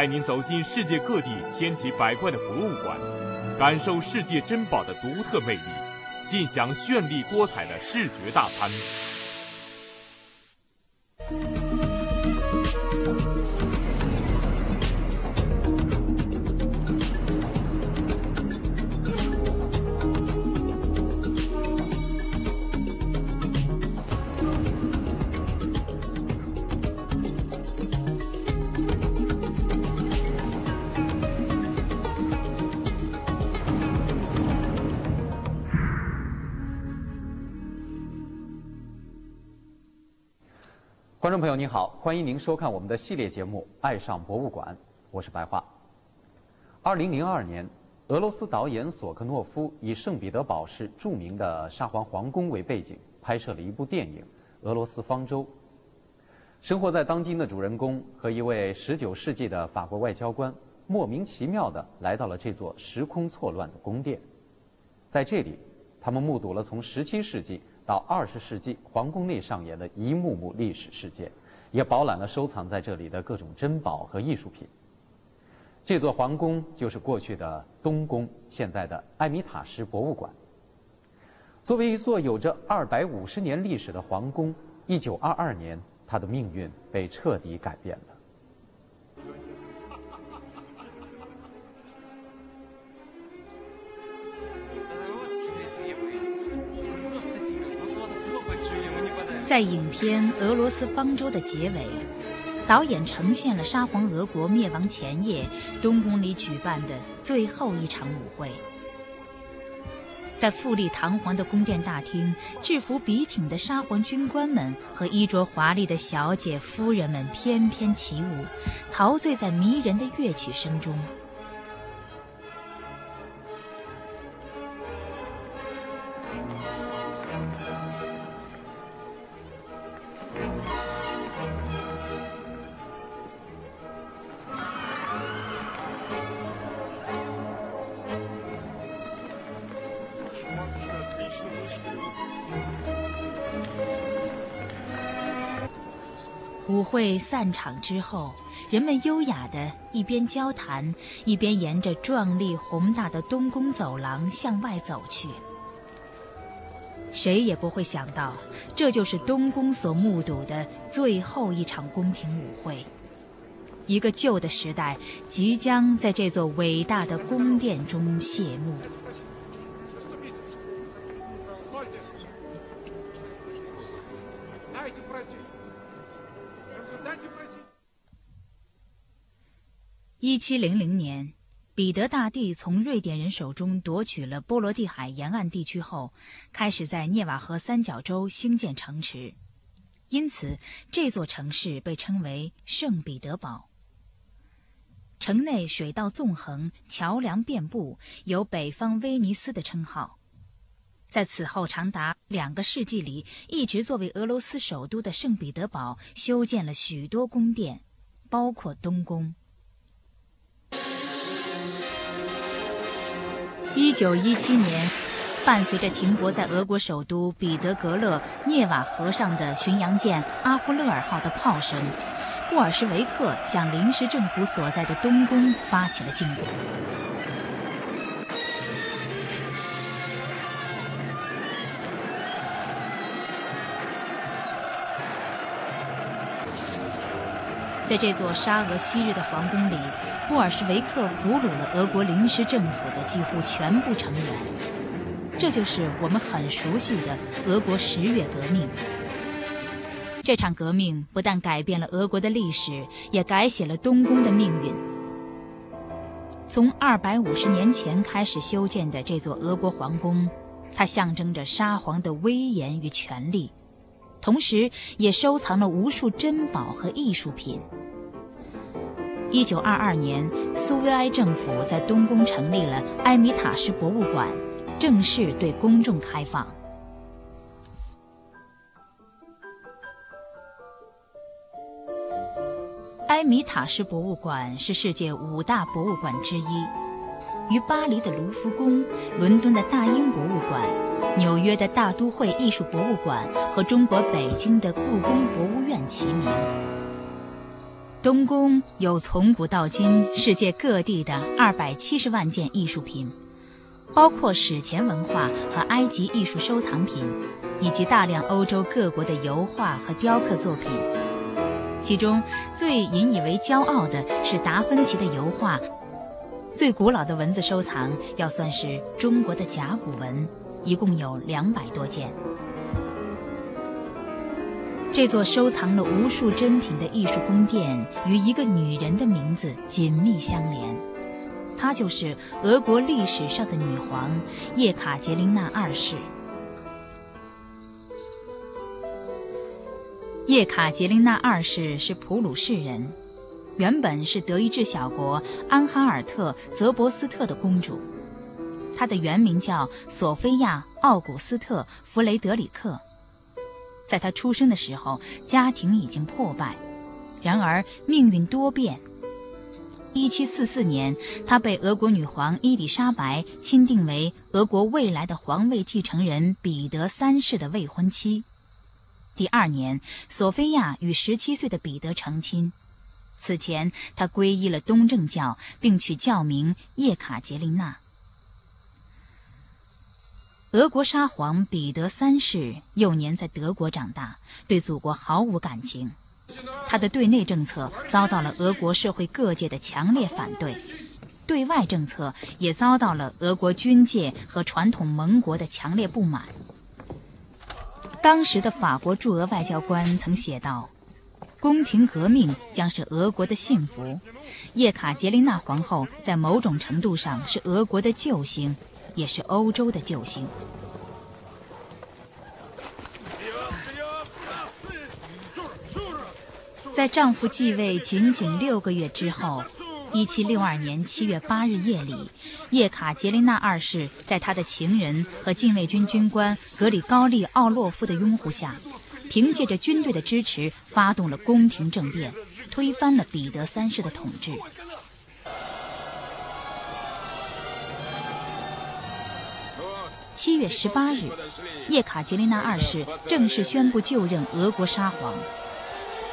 带您走进世界各地千奇百怪的博物馆，感受世界珍宝的独特魅力，尽享绚丽多彩的视觉大餐。观众朋友您好，欢迎您收看我们的系列节目《爱上博物馆》，我是白桦。二零零二年，俄罗斯导演索科诺夫以圣彼得堡市著名的沙皇皇宫为背景，拍摄了一部电影《俄罗斯方舟》。生活在当今的主人公和一位十九世纪的法国外交官，莫名其妙地来到了这座时空错乱的宫殿。在这里，他们目睹了从十七世纪。到二十世纪，皇宫内上演的一幕幕历史事件，也饱览了收藏在这里的各种珍宝和艺术品。这座皇宫就是过去的东宫，现在的埃米塔什博物馆。作为一座有着二百五十年历史的皇宫，一九二二年，它的命运被彻底改变了。在影片《俄罗斯方舟》的结尾，导演呈现了沙皇俄国灭亡前夜东宫里举办的最后一场舞会。在富丽堂皇的宫殿大厅，制服笔挺的沙皇军官们和衣着华丽的小姐夫人们翩翩起舞，陶醉在迷人的乐曲声中。舞会散场之后，人们优雅地一边交谈，一边沿着壮丽宏大的东宫走廊向外走去。谁也不会想到，这就是东宫所目睹的最后一场宫廷舞会。一个旧的时代即将在这座伟大的宫殿中谢幕。一七零零年，彼得大帝从瑞典人手中夺取了波罗的海沿岸地区后，开始在涅瓦河三角洲兴建城池，因此这座城市被称为圣彼得堡。城内水道纵横，桥梁遍布，有“北方威尼斯”的称号。在此后长达两个世纪里，一直作为俄罗斯首都的圣彼得堡修建了许多宫殿，包括东宫。一九一七年，伴随着停泊在俄国首都彼得格勒涅瓦河上的巡洋舰阿夫勒尔号的炮声，布尔什维克向临时政府所在的东宫发起了进攻。在这座沙俄昔日的皇宫里，布尔什维克俘虏了俄国临时政府的几乎全部成员。这就是我们很熟悉的俄国十月革命。这场革命不但改变了俄国的历史，也改写了东宫的命运。从二百五十年前开始修建的这座俄国皇宫，它象征着沙皇的威严与权力。同时，也收藏了无数珍宝和艺术品。一九二二年，苏维埃政府在东宫成立了埃米塔什博物馆，正式对公众开放。埃米塔什博物馆是世界五大博物馆之一，与巴黎的卢浮宫、伦敦的大英博物馆。纽约的大都会艺术博物馆和中国北京的故宫博物院齐名。东宫有从古到今世界各地的二百七十万件艺术品，包括史前文化和埃及艺术收藏品，以及大量欧洲各国的油画和雕刻作品。其中最引以为骄傲的是达芬奇的油画。最古老的文字收藏要算是中国的甲骨文，一共有两百多件。这座收藏了无数珍品的艺术宫殿，与一个女人的名字紧密相连，她就是俄国历史上的女皇叶卡捷琳娜二世。叶卡捷琳娜二世是普鲁士人，原本是德意志小国安哈尔特泽伯斯特的公主，她的原名叫索菲亚·奥古斯特·弗雷德里克。在她出生的时候，家庭已经破败，然而命运多变。1744年，她被俄国女皇伊丽莎白钦定为俄国未来的皇位继承人彼得三世的未婚妻。第二年，索菲亚与17岁的彼得成亲。此前，他皈依了东正教，并取教名叶卡捷琳娜。俄国沙皇彼得三世幼年在德国长大，对祖国毫无感情。他的对内政策遭到了俄国社会各界的强烈反对，对外政策也遭到了俄国军界和传统盟国的强烈不满。当时的法国驻俄外交官曾写道：“宫廷革命将是俄国的幸福。叶卡捷琳娜皇后在某种程度上是俄国的救星。”也是欧洲的救星。在丈夫继位仅仅六个月之后，一七六二年七月八日夜里，叶卡捷琳娜二世在她的情人和禁卫军军官格里高利·奥洛夫的拥护下，凭借着军队的支持，发动了宫廷政变，推翻了彼得三世的统治。七月十八日，叶卡捷琳娜二世正式宣布就任俄国沙皇。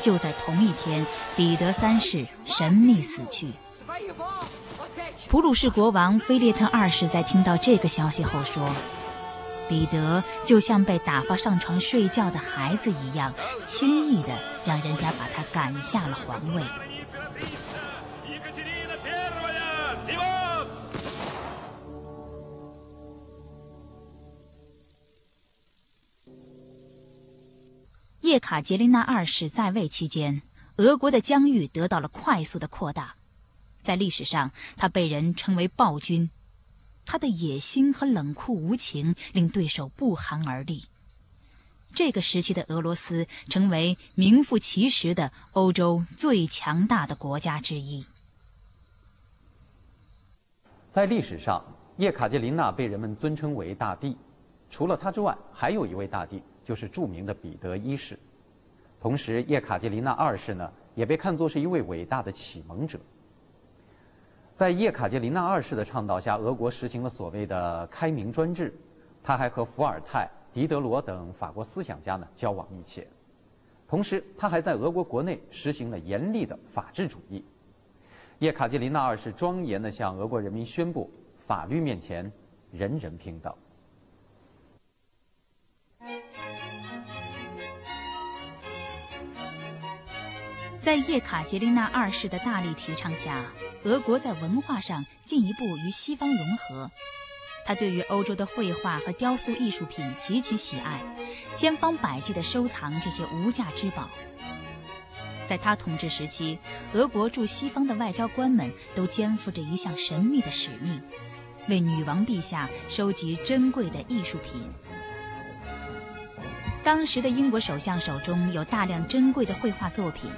就在同一天，彼得三世神秘死去。普鲁士国王菲列特二世在听到这个消息后说：“彼得就像被打发上床睡觉的孩子一样，轻易的让人家把他赶下了皇位。”叶卡捷琳娜二世在位期间，俄国的疆域得到了快速的扩大。在历史上，他被人称为暴君，他的野心和冷酷无情令对手不寒而栗。这个时期的俄罗斯成为名副其实的欧洲最强大的国家之一。在历史上，叶卡捷琳娜被人们尊称为大帝。除了他之外，还有一位大帝。就是著名的彼得一世，同时叶卡捷琳娜二世呢，也被看作是一位伟大的启蒙者。在叶卡捷琳娜二世的倡导下，俄国实行了所谓的开明专制，他还和伏尔泰、狄德罗等法国思想家呢交往密切，同时他还在俄国国内实行了严厉的法治主义。叶卡捷琳娜二世庄严地向俄国人民宣布：法律面前，人人平等。在叶卡捷琳娜二世的大力提倡下，俄国在文化上进一步与西方融合。他对于欧洲的绘画和雕塑艺术品极其喜爱，千方百计地收藏这些无价之宝。在他统治时期，俄国驻西方的外交官们都肩负着一项神秘的使命，为女王陛下收集珍贵的艺术品。当时的英国首相手中有大量珍贵的绘画作品。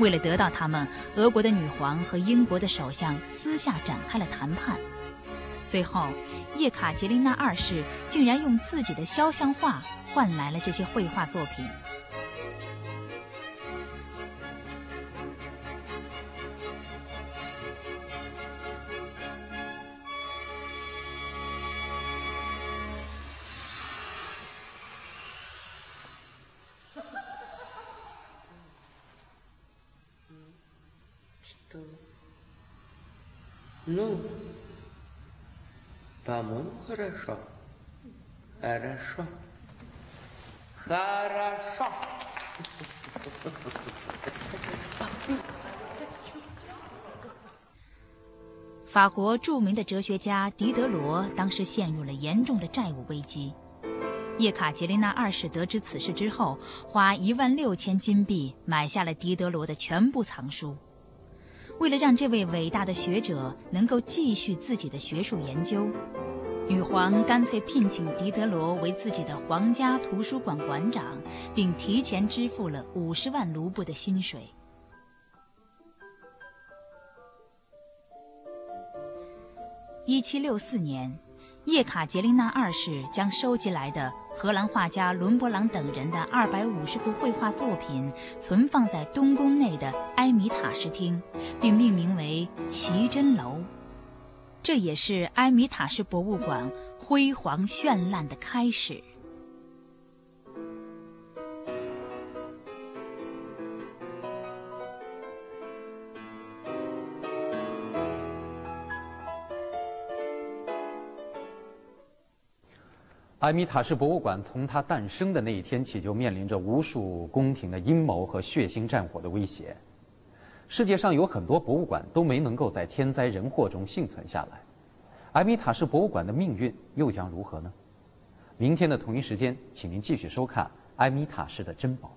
为了得到他们，俄国的女皇和英国的首相私下展开了谈判。最后，叶卡捷琳娜二世竟然用自己的肖像画换来了这些绘画作品。Ну, по-моему, хорошо. Хорошо. Хорошо. 法国着名的哲学家狄德罗当时陷入了严重的债务危机。叶卡捷琳娜二世得知此事之后，花一万六千金币买下了狄德罗的全部藏书。 为了让这位伟大的学者能够继续自己的学术研究，女皇干脆聘请狄德罗为自己的皇家图书馆馆长，并提前支付了五十万卢布的薪水。一七六四年，叶卡捷琳娜二世将收集来的荷兰画家伦勃朗等人的二百五十幅绘画作品存放在东宫内的埃米塔什厅，并命名为奇珍楼。这也是埃米塔什博物馆辉煌绚烂的开始。埃米塔什博物馆从它诞生的那一天起，就面临着无数宫廷的阴谋和血腥战火的威胁。世界上有很多博物馆都没能够在天灾人祸中幸存下来，埃米塔什博物馆的命运又将如何呢？明天的同一时间，请您继续收看《埃米塔什的珍宝》。